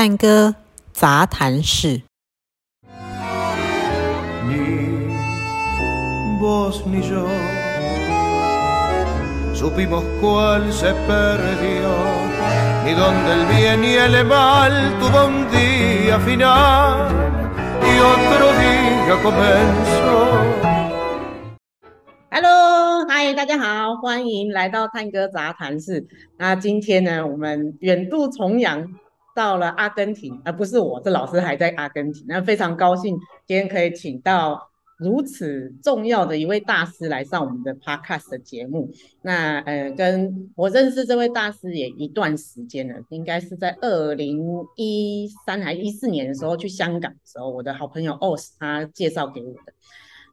探戈杂谈室 un día final comenzó. Hello，嗨，大家好，欢迎来到探戈杂谈室。那今天呢，我们远渡重洋到了阿根廷，而、不是我，这老师还在阿根廷。那非常高兴今天可以请到如此重要的一位大师来上我们的 podcast 的节目。那呃，跟我认识这位大师也一段时间了，应该是在二零一三还一四年的时候去香港的时候，我的好朋友 Os 他介绍给我的。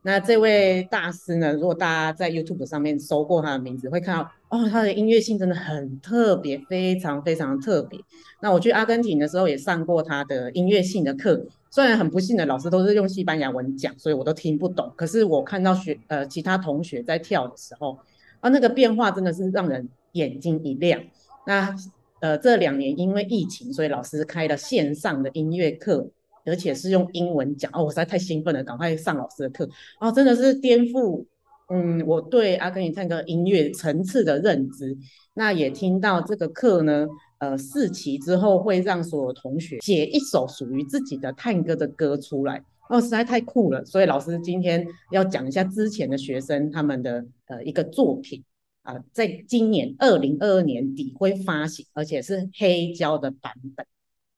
那这位大师呢，如果大家在 YouTube 上面搜过他的名字，会看到哦，他的音乐性真的很特别，非常非常特别。那我去阿根廷的时候也上过他的音乐性的课，虽然很不幸的老师都是用西班牙文讲，所以我都听不懂。可是我看到学呃其他同学在跳的时候，啊那个变化真的是让人眼睛一亮。那呃这两年因为疫情，所以老师开了线上的音乐课。而且是用英文讲哦，我实在太兴奋了，赶快上老师的课哦，真的是颠覆嗯我对阿根廷探戈音乐层次的认知。那也听到这个课呢，呃，四期之后会让所有同学写一首属于自己的探戈的歌出来哦，实在太酷了。所以老师今天要讲一下之前的学生他们的呃一个作品啊、在今年二零二二年底会发行，而且是黑胶的版本。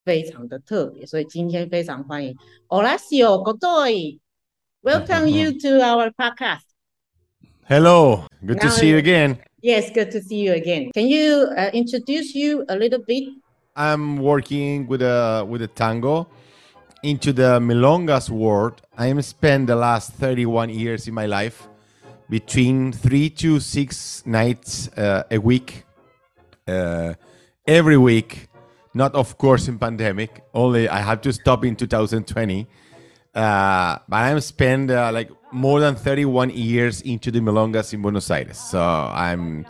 非常的特别，所以今天非常欢迎 Horacio Godoy，Welcome you to our podcast. Hello, good Now to see you again. Yes, good to see you again. Can you uh, introduce you a little bit? I'm working with a with a tango into the milongas world. I am spent the last 31 years in my life between three to six nights uh, a week, uh, every week. Not of course in pandemic. Only I had to stop in 2020. Uh, but I'm spent uh, like more than 31 years into the milongas in Buenos Aires. So I'm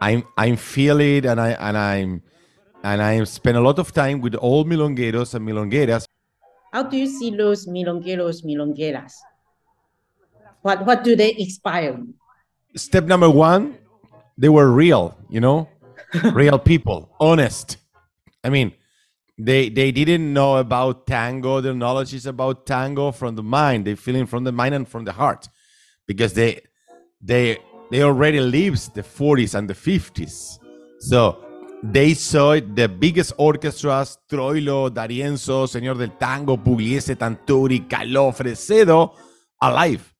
I'm I'm feel it and I and I'm and I spend a lot of time with all milongueros and milongueras. How do you see those milongueros, milongueras? What what do they inspire? Step number one, they were real, you know, real people, honest. I mean, they they didn't know about tango. Their knowledge is about tango from the mind. They feeling from the mind and from the heart, because they they they already lives the 40s and the 50s. So they saw it, the biggest orchestras, Troilo, D'Arienzo, Señor del Tango, Pugliese, Tanturi, Caló, Fresedo, alive.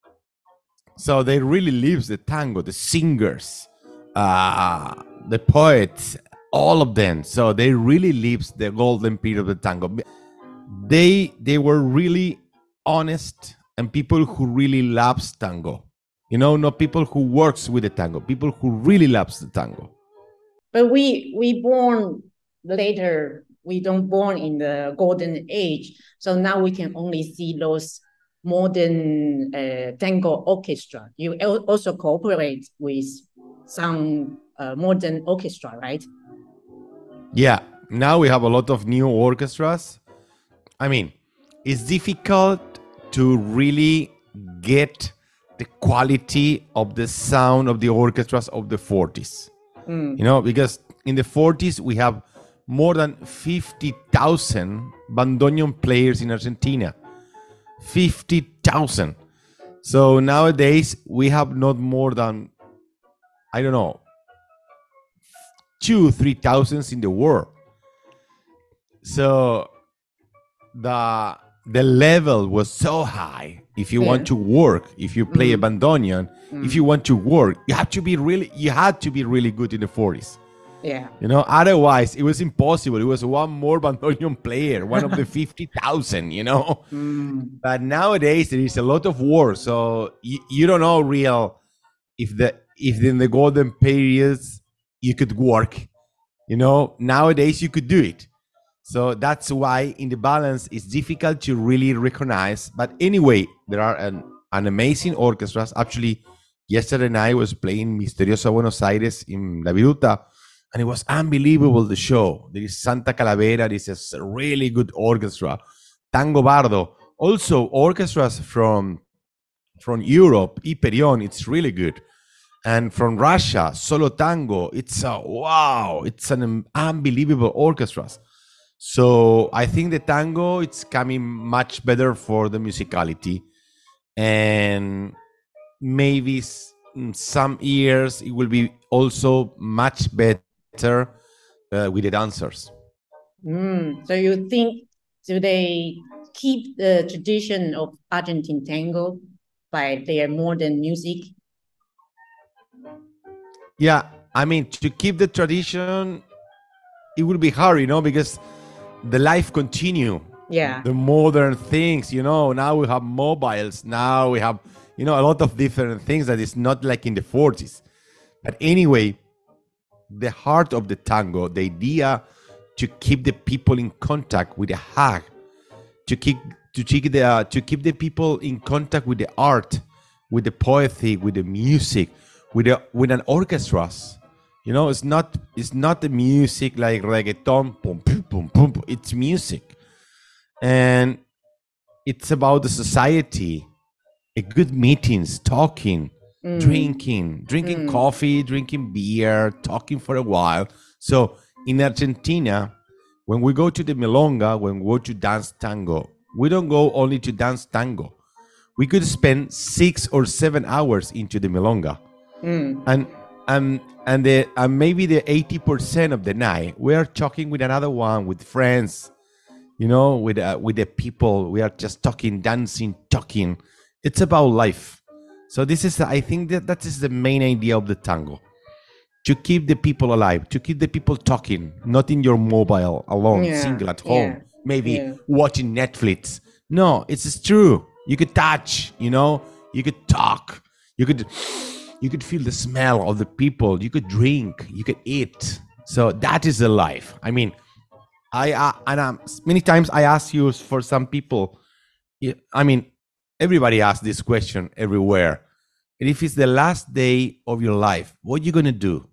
So they really lives the tango, the singers, uh, the poets, all of them. So they really lives the golden period of the tango. They they were really honest and people who really loves tango. You know, not people who works with the tango, people who really loves the tango. But we we born later. We don't born in the golden age, so now we can only see those modern uh, tango orchestra. You also cooperate with some uh, modern orchestra, right? Yeah, now we have a lot of new orchestras. I mean, it's difficult to really get the quality of the sound of the orchestras of the 40s. Mm. You know, because in the 40s we have more than 50,000 bandoneon players in Argentina. 50,000. So nowadays we have not more than I don't know two three thousands in the world. So the the level was so high. If you want to work if you play mm. a bandoneon if you mm. want to work you have to be really you had to be really good in the 40s Yeah. you know otherwise it was impossible. It was one more bandoneon player one of the 50000 you know? Mm. But nowadays there is a lot of war so you, you don't know real if the if in the golden periods you could work you know nowadays you could do it so that's why in the balance it's difficult to really recognize but anyway there are an, an amazing orchestras actually yesterday night I was playing misteriosa buenos aires in la viruta and it was unbelievable. The show. There is Santa Calavera. This is a really good orchestra. Tango Bardo. Also orchestras from from Europe. Hyperion. It's really good. And from Russia, Solo Tango. It's a wow. It's an unbelievable orchestras. So I think the tango it's coming much better for the musicality, and maybe some years it will be also much better uh, with the dancers. Mm, so you think do they keep the tradition of Argentine tango by their modern music? Yeah, I mean to keep the tradition, it will be hard, you know, because the life continue. Yeah. the modern things you know now we have mobiles now we have you know a lot of different things that is not like in the 40s but anyway the heart of the tango the idea to keep the people in contact with the hug to keep to keep the uh, to keep the people in contact with the art with the poetry with the music with the with an orchestras you know it's not it's not the music like reggaeton boom boom boom boom it's music. And it's about the society. A good meetings talking mm. drinking drinking mm. coffee drinking beer talking for a while. So in argentina when we go to the milonga when we go to dance tango we don't go only to dance tango. We could spend six or seven hours into the milonga and and and the and maybe the 80% of the night we are talking with another one with friends you know with uh, with the people. We are just talking dancing talking. It's about life. So this is i think that that is the main idea of the tango. To keep the people alive to keep the people talking not in your mobile alone Yeah, single at home yeah, maybe yeah. watching netflix. No it's true. You could touch you know you could talk you could you could feel the smell of the people you could drink you could eat so that is the life i mean I uh, and um, many times I ask you for some people. I mean, everybody asks this question everywhere. And if it's the last day of your life, what you gonna do?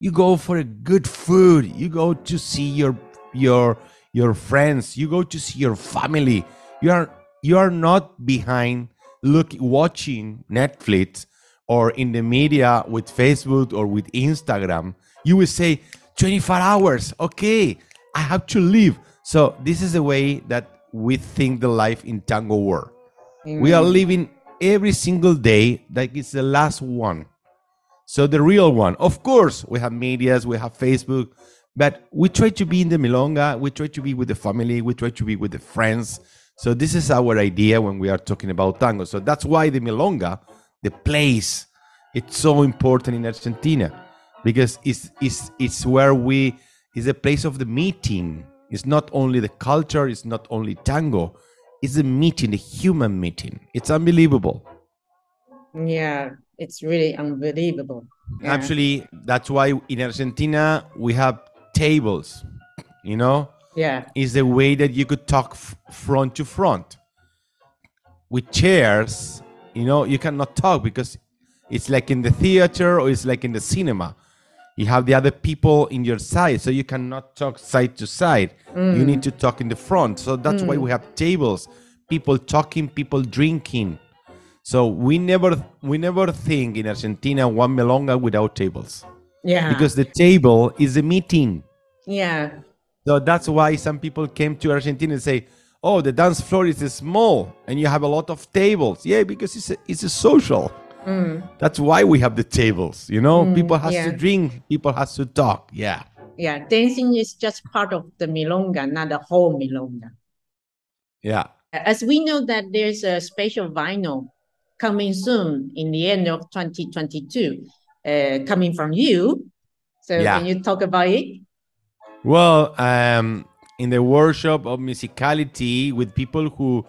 You go for a good food. You go to see your your your friends. You go to see your family. You are you are not behind look watching Netflix or in the media with Facebook or with Instagram. You will say 24 hours. Okay, I have to leave. So this is the way that we think the life in tango world. We are living every single day like it's the last one. So the real one, of course, we have medias, we have Facebook, but we try to be in the milonga. We try to be with the family. We try to be with the friends. So this is our idea when we are talking about tango. So that's why the milonga, the place, it's so important in Argentina because it's it's it's where we is a place of the meeting. It's not only the culture. It's not only tango. It's a meeting, a human meeting. It's unbelievable. Yeah, it's really unbelievable. Yeah. Actually, that's why in Argentina we have tables. You know, Yeah. is the way that you could talk f- front to front. With chairs, you know, you cannot talk because it's like in the theater or it's like in the cinema. You have the other people in your side, so you cannot talk side to side. You mm. need to talk in the front. So that's why mm. we have tables, people talking, people drinking. So we never we never think in Argentina one milonga without tables Yeah. because the table is a meeting. yeah. So that's why some people came to Argentina and say, "Oh, the dance floor is small and you have a lot of tables." Yeah, because it's a, it's a social. That's why we have the tables. You know, people has yeah. to drink, people has to talk. Yeah, Yeah. Dancing is just part of the milonga, not the whole milonga. yeah, As we know that there's a special vinyl coming soon in the end of 2022, uh, coming from you. So Yeah. can you talk about it? Well, um, in the workshop of musicality with people who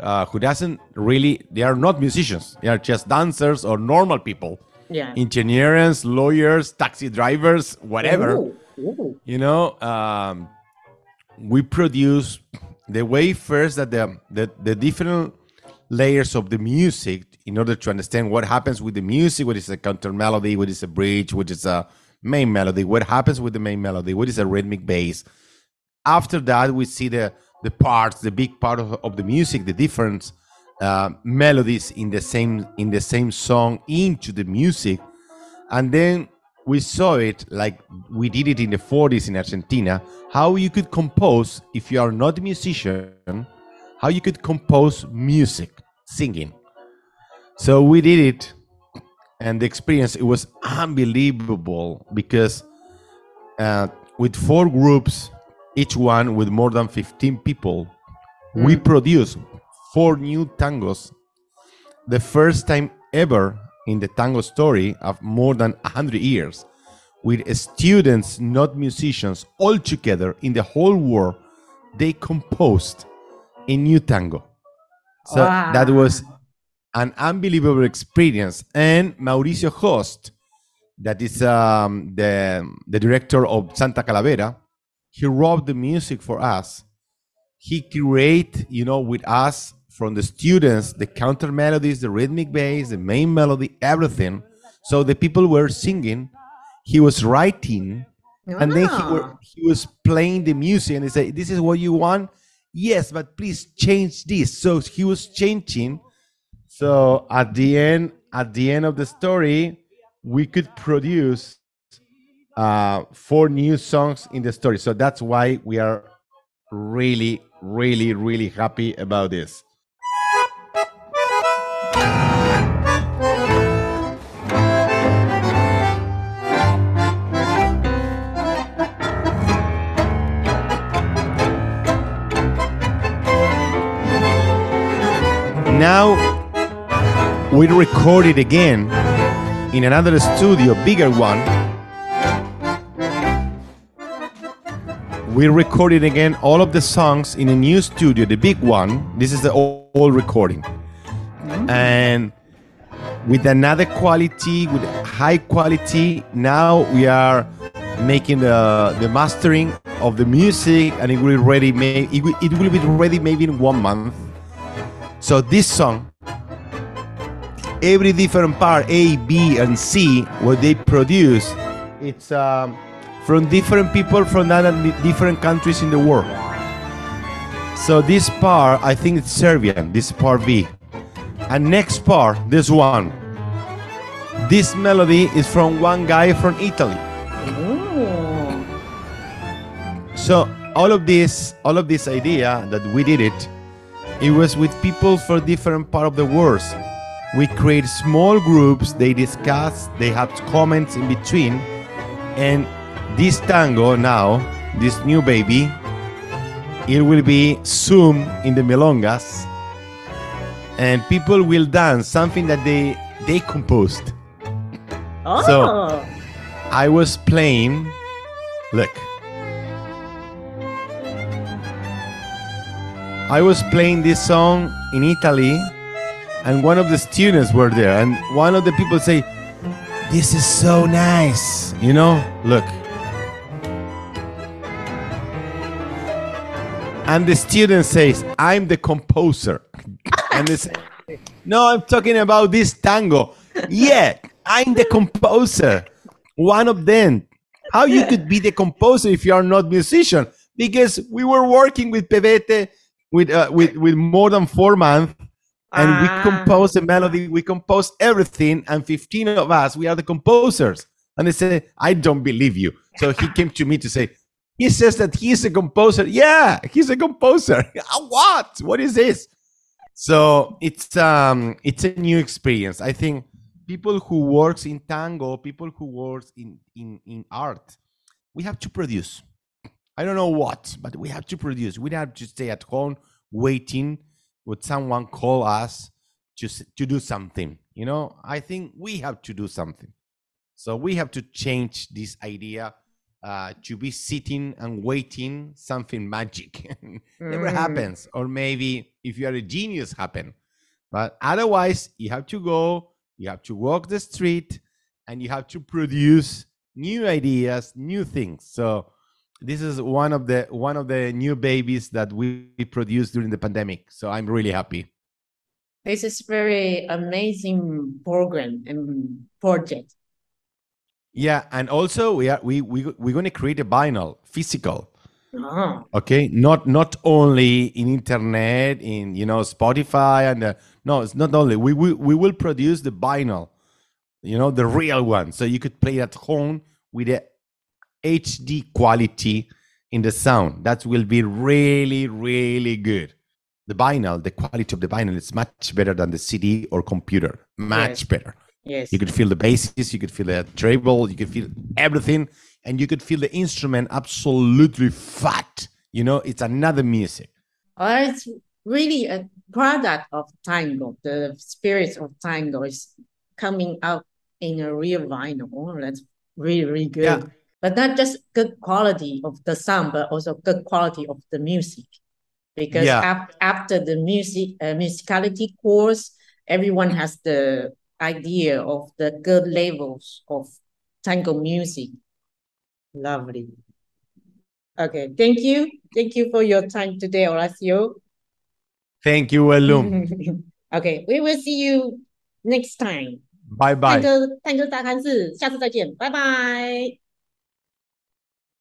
uh, who doesn't really they are not musicians. They are just dancers or normal people, Yeah. engineers, lawyers, taxi drivers, whatever. Ooh, ooh. you know um, we produce the way first that the, the the different layers of the music in order to understand what happens with the music what is a counter melody what is a bridge what is a main melody what happens with the main melody what is a rhythmic bass after that we see the the parts the big part of, of the music the different uh, melodies in the same in the same song into the music. And then we saw it like we did it in the 40s in argentina how you could compose if you are not a musician how you could compose music singing. So we did it and the experience it was unbelievable because uh, with four groups each one with more than 15 people. We produced four new tangos. The first time ever in the tango story of more than 100 years with students not musicians all together in the whole world they composed a new tango. So that was an unbelievable experience. And Mauricio Host, that is um, the, the director of Santa Calavera, he wrote the music for us. He create, you know, with us from the students, the counter melodies, the rhythmic bass, the main melody, everything. So the people were singing. He was writing, and then he, were, ah. he was playing the music, and he said, "This is what you want." Yes, but please change this. So he was changing so at the end, at the end of the story, we could produce uh, four new songs in the story. So that's why we are really, really, really happy about this. Now we recorded again in another studio, bigger one. We recorded again all of the songs in a new studio, the big one. This is the old recording. And with another quality, with high quality, now we are making the, the mastering of the music and it will be ready may, it will, it will be ready maybe in one month. So this song every different part A, B, and C what they produce, it's um, from different people from different countries in the world. So this part, I think it's Serbian. This part B, and next part, this one. This melody is from one guy from Italy. Ooh. So all of this, all of this idea that we did it, it was with people from different part of the world we create small groups they discuss they have comments in between and this tango now this new baby it will be zoom in the milongas and people will dance something that they they composed. Oh. so i was playing look. I was playing this song in italy and one of the students were there and one of the people say this is so nice you know? Look and the student says i'm the composer and they say no i'm talking about this tango yeah i'm the composer one of them how you could be the composer if you are not musician because we were working with Pebete with uh, with with more than four months and ah. we compose the melody, we compose everything, and 15 of us, we are the composers. And they said, I don't believe you. So he came to me to say, he says that he's a composer. Yeah, he's a composer. what? What is this? So it's um it's a new experience. I think people who works in tango, people who works in in in art, we have to produce. I don't know what, but we have to produce. We don't have to stay at home waiting would someone call us just to do something you know i think we have to do something so we have to change this idea uh, to be sitting and waiting something magic. Never mm. happens. Or maybe if you are a genius happen. But otherwise you have to go you have to walk the street and you have to produce new ideas new things. So this is one of the one of the new babies that we produced during the pandemic. So i'm really happy. This is very amazing program and project Yeah, and also we are we we we're going to create a vinyl, physical. Oh, Okay, not not only in internet, in you know Spotify, and the, no, it's not only. We we we will produce the vinyl, you know, the real one, so you could play at home with a HD quality in the sound. That will be really really good. The vinyl, the quality of the vinyl is much better than the CD or computer. Much better. Yes. You could feel the basses, you could feel the treble, you could feel everything, and you could feel the instrument absolutely fat. You know, it's another music. Oh, it's really a product of tango. The spirit of tango is coming out in a real vinyl. Oh, that's really, really good. Yeah. But not just good quality of the sound, but also good quality of the music. Because Yeah. af- after the music uh, musicality course, everyone has the idea of the good levels of tango music. Lovely. Okay, thank you. Thank you for your time today, Horacio. Thank you, Elum. okay, we will see you next time. bye 探 bye. 戈探戈杂谈室，下次再见，拜拜。